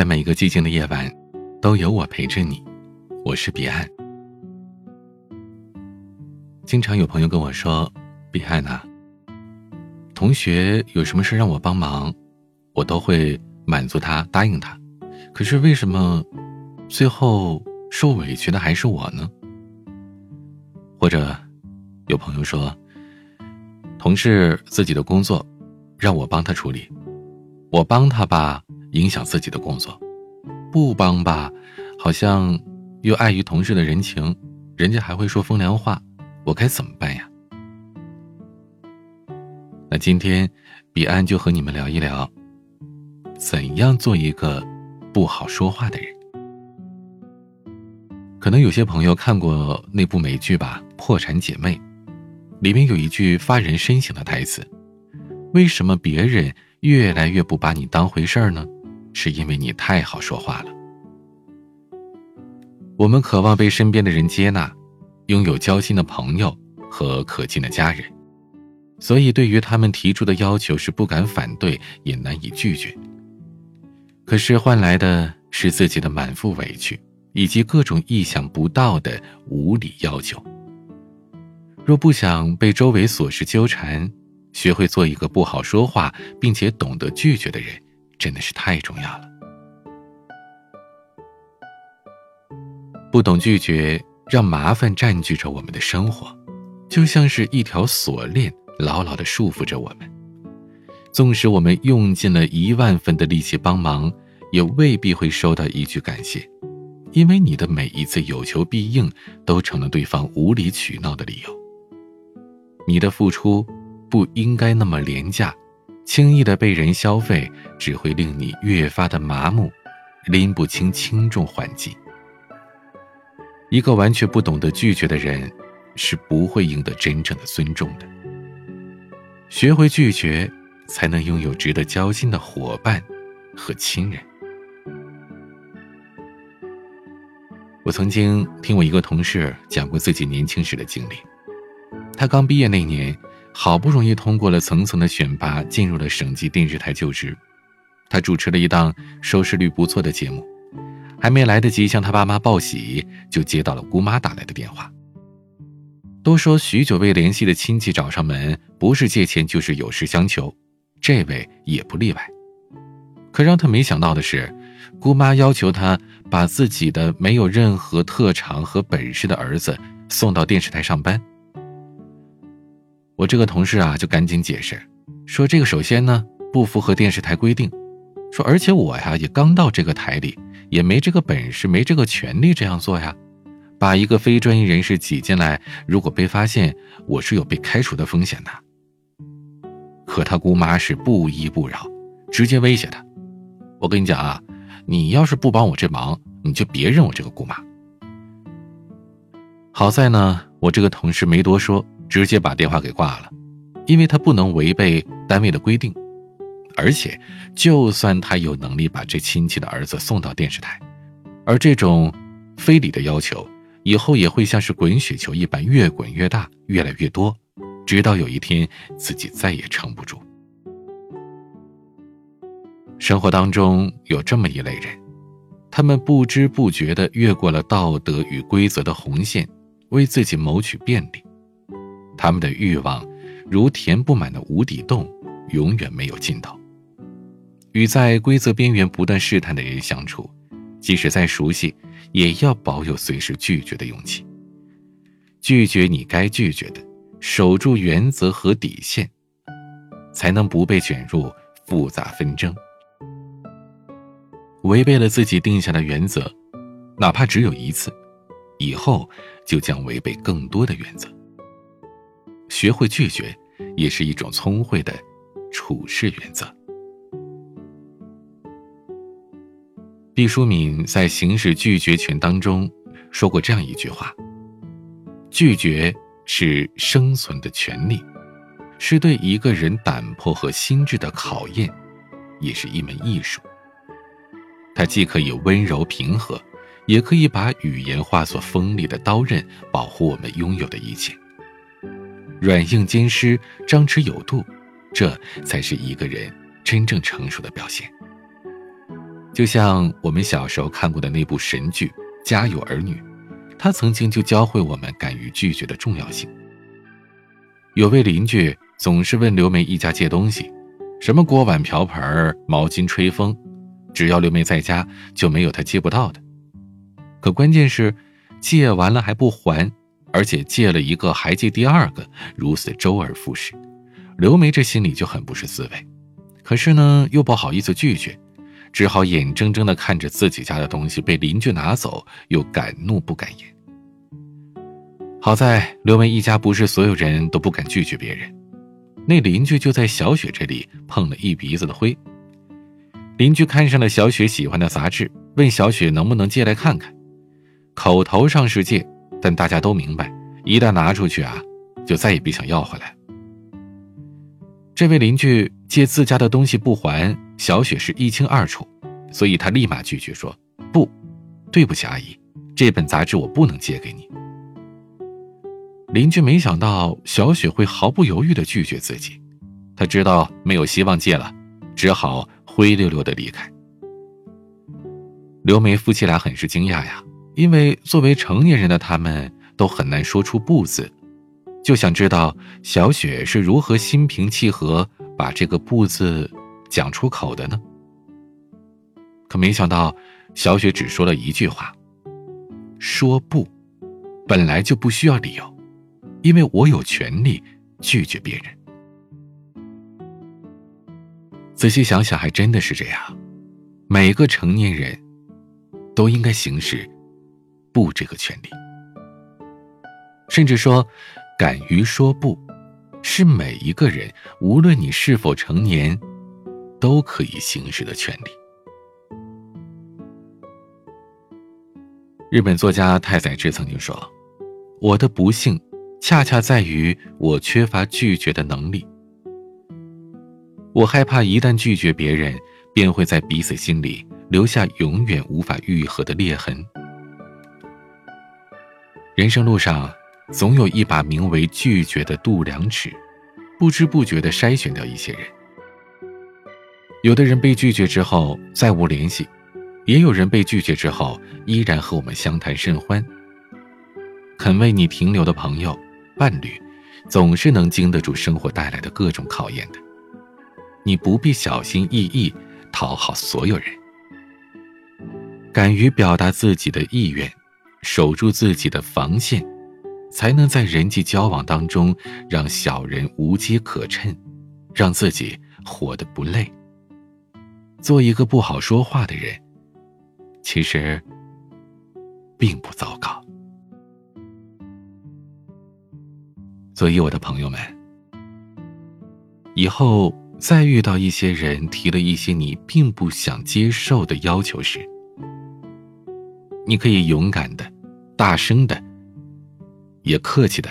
在每一个寂静的夜晚，都有我陪着你。我是彼岸。经常有朋友跟我说：“彼岸呐，同学有什么事让我帮忙，我都会满足他，答应他。可是为什么最后受委屈的还是我呢？”或者有朋友说，同事自己的工作让我帮他处理，我帮他吧。影响自己的工作，不帮吧，好像又碍于同事的人情，人家还会说风凉话，我该怎么办呀？那今天，彼岸就和你们聊一聊，怎样做一个不好说话的人。可能有些朋友看过那部美剧吧，《破产姐妹》，里面有一句发人深省的台词：为什么别人越来越不把你当回事儿呢？是因为你太好说话了。我们渴望被身边的人接纳，拥有交心的朋友和可敬的家人，所以对于他们提出的要求是不敢反对，也难以拒绝。可是换来的是自己的满腹委屈，以及各种意想不到的无理要求。若不想被周围琐事纠缠，学会做一个不好说话并且懂得拒绝的人。真的是太重要了。不懂拒绝，让麻烦占据着我们的生活，就像是一条锁链，牢牢的束缚着我们。纵使我们用尽了一万分的力气帮忙，也未必会收到一句感谢，因为你的每一次有求必应，都成了对方无理取闹的理由。你的付出不应该那么廉价。轻易的被人消费，只会令你越发的麻木，拎不清轻重缓急。一个完全不懂得拒绝的人，是不会赢得真正的尊重的。学会拒绝，才能拥有值得交心的伙伴和亲人。我曾经听我一个同事讲过自己年轻时的经历，他刚毕业那年。好不容易通过了层层的选拔，进入了省级电视台就职。他主持了一档收视率不错的节目，还没来得及向他爸妈报喜，就接到了姑妈打来的电话。都说许久未联系的亲戚找上门，不是借钱就是有事相求，这位也不例外。可让他没想到的是，姑妈要求他把自己的没有任何特长和本事的儿子送到电视台上班。我这个同事啊，就赶紧解释，说这个首先呢不符合电视台规定，说而且我呀也刚到这个台里，也没这个本事，没这个权利这样做呀。把一个非专业人士挤进来，如果被发现，我是有被开除的风险的。可他姑妈是不依不饶，直接威胁他：“我跟你讲啊，你要是不帮我这忙，你就别认我这个姑妈。”好在呢，我这个同事没多说。直接把电话给挂了，因为他不能违背单位的规定，而且就算他有能力把这亲戚的儿子送到电视台，而这种非礼的要求，以后也会像是滚雪球一般越滚越大，越来越多，直到有一天自己再也撑不住。生活当中有这么一类人，他们不知不觉地越过了道德与规则的红线，为自己谋取便利。他们的欲望，如填不满的无底洞，永远没有尽头。与在规则边缘不断试探的人相处，即使再熟悉，也要保有随时拒绝的勇气。拒绝你该拒绝的，守住原则和底线，才能不被卷入复杂纷争。违背了自己定下的原则，哪怕只有一次，以后就将违背更多的原则。学会拒绝，也是一种聪慧的处事原则。毕淑敏在《行使拒绝权》当中说过这样一句话：“拒绝是生存的权利，是对一个人胆魄和心智的考验，也是一门艺术。它既可以温柔平和，也可以把语言化作锋利的刀刃，保护我们拥有的一切。”软硬兼施，张弛有度，这才是一个人真正成熟的表现。就。像我们小时候看过的那部神剧《家有儿女》，他曾经就教会我们敢于拒绝的重要性。有位邻居总是问刘梅一家借东西，什么锅碗瓢盆、毛巾、吹风，只要刘梅在家，就没有他借不到的。可关键是，借完了还不还，而且借了一个还借第二个，如此周而复始。刘梅这心里就很不是滋味，可是呢，又不好意思拒绝，只好眼睁睁地看着自己家的东西被邻居拿走，又敢怒不敢言。好在刘梅一家不是所有人都不敢拒绝别人，那邻居就在小雪这里碰了一鼻子的灰。邻居看上了小雪喜欢的杂志，问小雪能不能借来看看。口头上是借，但大家都明白，一旦拿出去啊，就再也别想要回来。这位邻居借自家的东西不还，小雪是一清二楚，所以她立马拒绝说：“不，对不起，阿姨，这本杂志我不能借给你。”邻居没想到小雪会毫不犹豫地拒绝自己，他知道没有希望借了，只好灰溜溜地离开。刘梅夫妻俩很是惊讶呀，因为作为成年人的他们都很难说出“不”字，就想知道小雪是如何心平气和把这个“不”字讲出口的呢？可没想到，小雪只说了一句话：“说不，本来就不需要理由。”因为我有权利拒绝别人。仔细想想，还真的是这样。每个成年人，都应该行使“不”这个权利。甚至说，敢于说不，是每一个人，无论你是否成年，都可以行使的权利。日本作家太宰治曾经说：“我的不幸。”恰恰在于我缺乏拒绝的能力。我害怕一旦拒绝别人，便会在彼此心里留下永远无法愈合的裂痕。人生路上，总有一把名为拒绝的度量尺，不知不觉地筛选掉一些人。有的人被拒绝之后再无联系，也有人被拒绝之后依然和我们相谈甚欢。肯为你停留的朋友。伴侣，总是能经得住生活带来的各种考验的。你不必小心翼翼讨好所有人，敢于表达自己的意愿，守住自己的防线，才能在人际交往当中让小人无机可乘，让自己活得不累。做一个不好说话的人，其实并不糟糕。所以，我的朋友们，以后再遇到一些人提了一些你并不想接受的要求时，你可以勇敢的、大声的、也客气的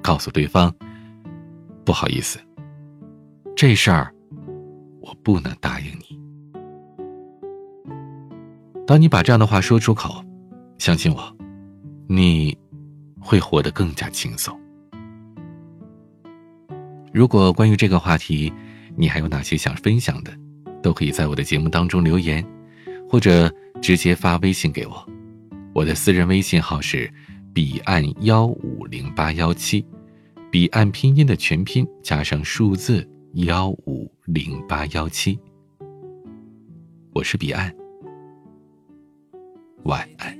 告诉对方：“不好意思，这事儿我不能答应你。”当你把这样的话说出口，相信我，你会活得更加轻松。如果关于这个话题，你还有哪些想分享的，都可以在我的节目当中留言，或者直接发微信给我。我的私人微信号是彼岸幺五零八幺七，彼岸拼音的全拼加上数字幺五零八幺七。我是彼岸，晚安。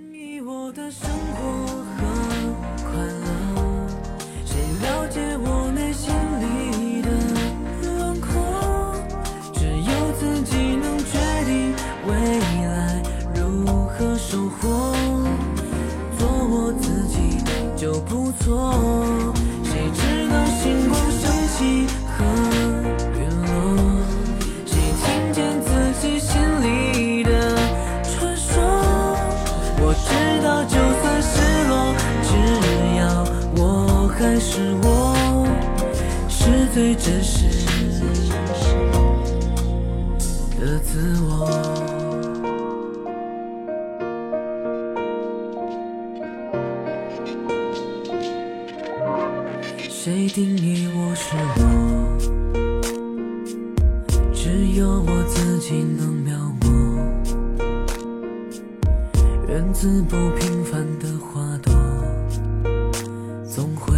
自己能决定未来如何收获错谁知道星光升起和陨落？谁听见自己心里的传说？我知道，就算失落，只要我还是我，是最真实的自我。源自不平凡的花朵，总会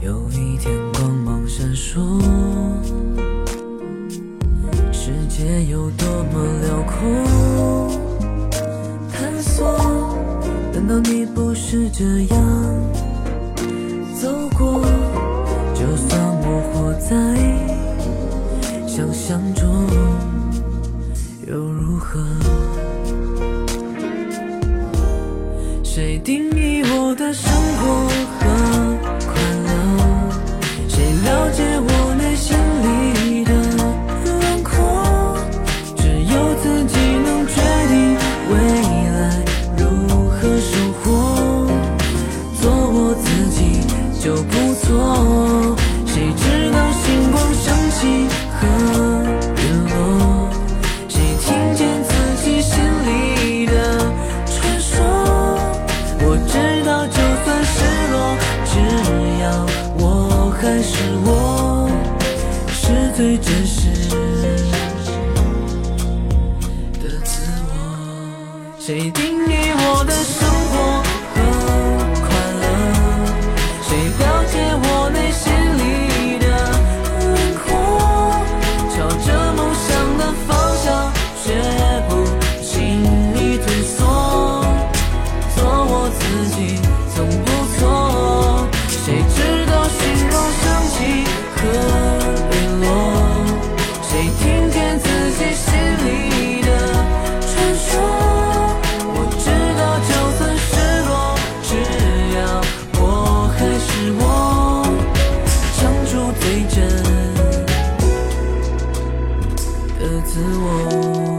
有一天光芒闪烁。世界有多么辽阔，探索。难道你不是这样走过？就算我活在想象中，又如何？谁定实的自我。谁定义我的生自我。